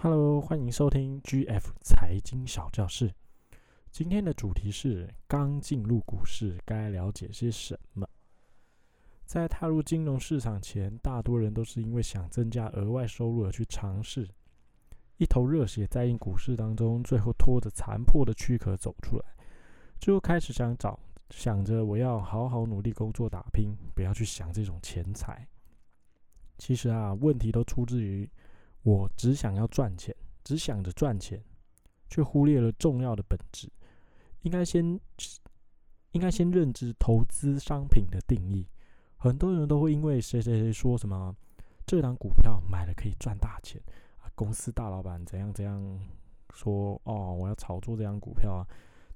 Hello，欢迎收听 GF 财经小教室。今天的主题是刚进入股市该了解些什么。在踏入金融市场前，大多人都是因为想增加额外收入而去尝试，一头热血栽进股市当中，最后拖着残破的躯壳走出来，最后开始想找，想着我要好好努力工作打拼，不要去想这种钱财。其实啊，问题都出自于我只想要赚钱，只想着赚钱，却忽略了重要的本质。应该先，应该先认知投资商品的定义。很多人都会因为谁谁谁说什么这档股票买了可以赚大钱啊，公司大老板怎样怎样说哦，我要炒作这张股票啊，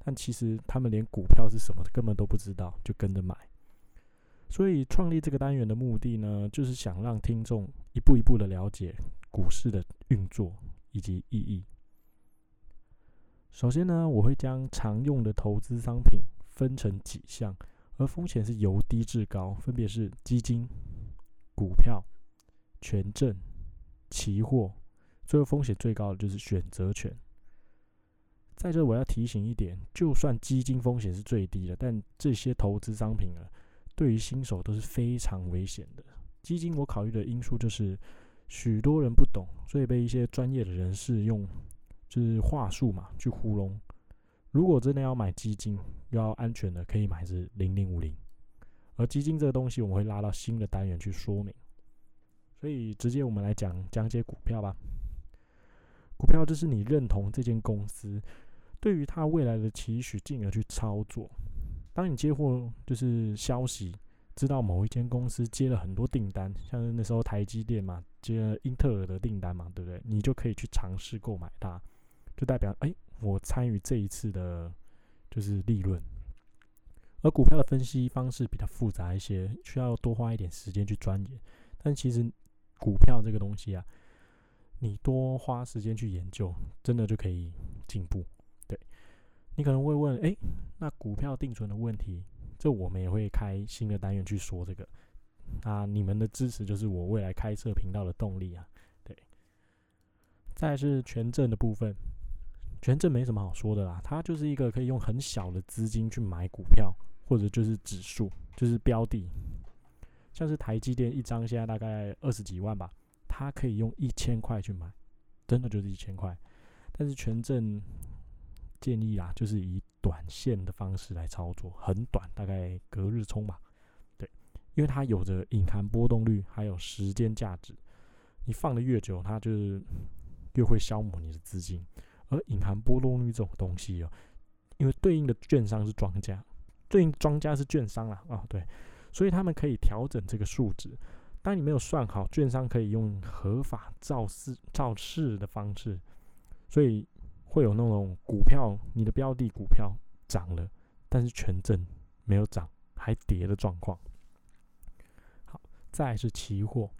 但其实他们连股票是什么根本都不知道，就跟着买。所以创立这个单元的目的呢，就是想让听众一步一步的了解股市的运作以及意义。首先呢，我会将常用的投资商品分成几项。而风险是由低至高，分别是基金、股票、权证、期货，最后风险最高的就是选择权。在这我要提醒一点，就算基金风险是最低的，但这些投资商品啊，对于新手都是非常危险的。基金我考虑的因素就是，许多人不懂，所以被一些专业的人士用就是话术嘛去糊弄。如果真的要买基金，要安全的，可以买是零零五零。而基金这个东西，我们会拉到新的单元去说明。所以直接我们来讲讲解股票吧。股票就是你认同这间公司，对于它未来的期许，进而去操作。当你接获就是消息，知道某一间公司接了很多订单，像是那时候台积电嘛，接英特尔的订单嘛，对不对？你就可以去尝试购买它，就代表哎。我参与这一次的，就是利润。而股票的分析方式比较复杂一些，需要多花一点时间去钻研。但其实股票这个东西啊，你多花时间去研究，真的就可以进步。对你可能会问，哎，那股票定存的问题，这我们也会开新的单元去说这个。啊，你们的支持就是我未来开设频道的动力啊。对，再是权证的部分。权证没什么好说的啦，它就是一个可以用很小的资金去买股票，或者就是指数，就是标的，像是台积电一张现在大概二十几万吧，它可以用一千块去买，真的就是一千块。但是权证建议啊，就是以短线的方式来操作，很短，大概隔日冲吧。因为它有着隐含波动率，还有时间价值，你放的越久，它就是越会消磨你的资金。而隐含波动率这种东西哦，因为对应的券商是庄家，对应庄家是券商啦，啊，对，所以他们可以调整这个数值。当你没有算好，券商可以用合法造势造势的方式，所以会有那种股票，你的标的股票涨了，但是权证没有涨，还跌的状况。再是期货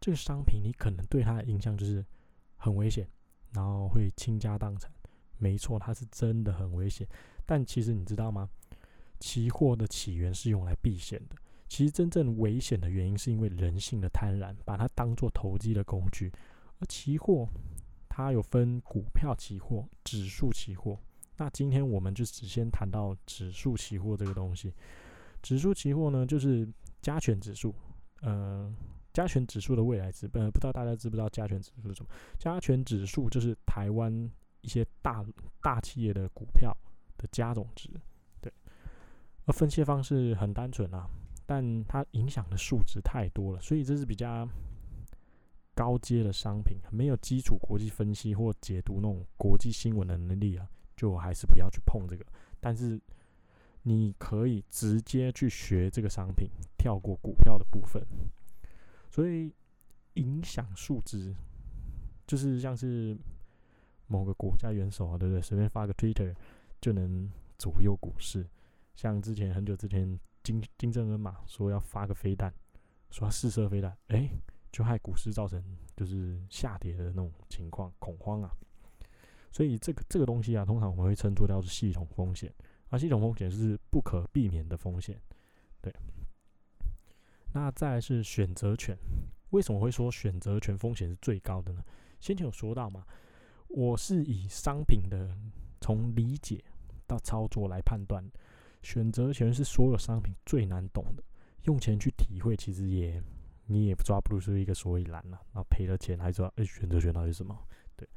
这个商品，你可能对它的印象就是很危险。然后会倾家荡产，没错，它是真的很危险。但其实你知道吗？期货的起源是用来避险的。其实真正危险的原因是因为人性的贪婪，把它当做投机的工具。而期货它有分股票期货、指数期货。那今天我们就只先谈到指数期货这个东西。指数期货呢，就是加权指数，呃。加权指数的未来值，呃，不知道大家知不知道加权指数是什么？加权指数就是台湾一些大大企业的股票的加总值，对。而分析方式很单纯啊，但它影响的数值太多了，所以这是比较高阶的商品，没有基础国际分析或解读那种国际新闻的能力啊，就还是不要去碰这个。但是你可以直接去学这个商品，跳过股票的部分。所以影响数值，就是像是某个国家元首啊，对不对？随便发个 Twitter 就能左右股市。像之前很久之前，金金正恩嘛说要发个飞弹，说要试射飞弹，哎，就害股市造成就是下跌的那种情况，恐慌啊。所以这个这个东西啊，通常我们会称作叫做系统风险，而系统风险是不可避免的风险，对。那再是选择权，为什么会说选择权风险是最高的呢？先前有说到嘛，我是以商品的从理解到操作来判断，选择权是所有商品最难懂的，用钱去体会，其实也你也抓不出一个所以然了。那赔了钱还知道，哎，选择权到底是什么？对，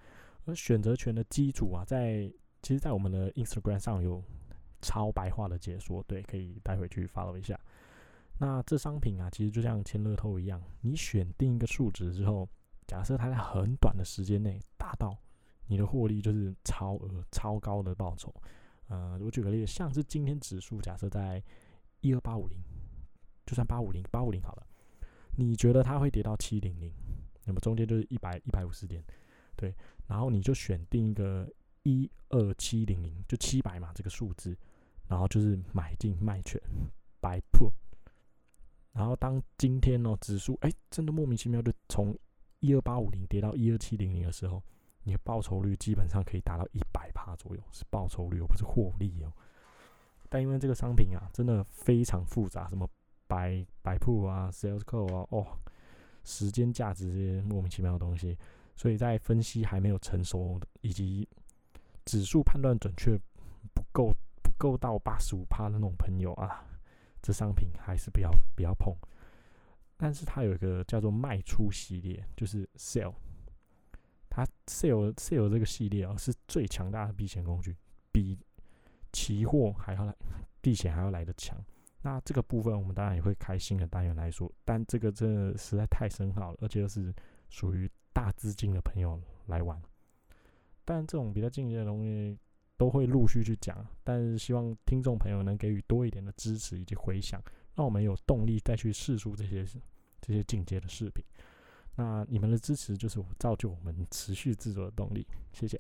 而选择权的基础啊，在其实，在我们的 Instagram 上有超白话的解说，对，可以待会去 follow 一下。那这商品啊，其实就像签乐透一样，你选定一个数值之后，假设它在很短的时间内达到，你的获利就是超额、超高的报酬。呃，我举个例子，像是今天指数假设在一二八五零，就算八五零、八五零好了，你觉得它会跌到七零零，那么中间就是一百一百五十点，对，然后你就选定一个一二七零零，就七百嘛这个数字，然后就是买进卖权，buy put。然后当今天哦指数哎真的莫名其妙就从一二八五零跌到一二七零零的时候，你的报酬率基本上可以达到一百趴左右，是报酬率，而不是获利哦。但因为这个商品啊真的非常复杂，什么白白铺啊、sales call 啊，哦，时间价值这些莫名其妙的东西，所以在分析还没有成熟以及指数判断准确不够够到八十五趴的那种朋友啊。这商品还是不要不要碰，但是它有一个叫做卖出系列，就是 sell，它 sell sell 这个系列啊是最强大的避险工具，比期货还要来 避险还要来的强。那这个部分我们当然也会开新的单元来说，但这个真的实在太深奥了，而且又是属于大资金的朋友来玩。但这种比较进阶的东西。都会陆续去讲，但是希望听众朋友能给予多一点的支持以及回响，让我们有动力再去试出这些这些进阶的视频。那你们的支持就是造就我们持续制作的动力，谢谢。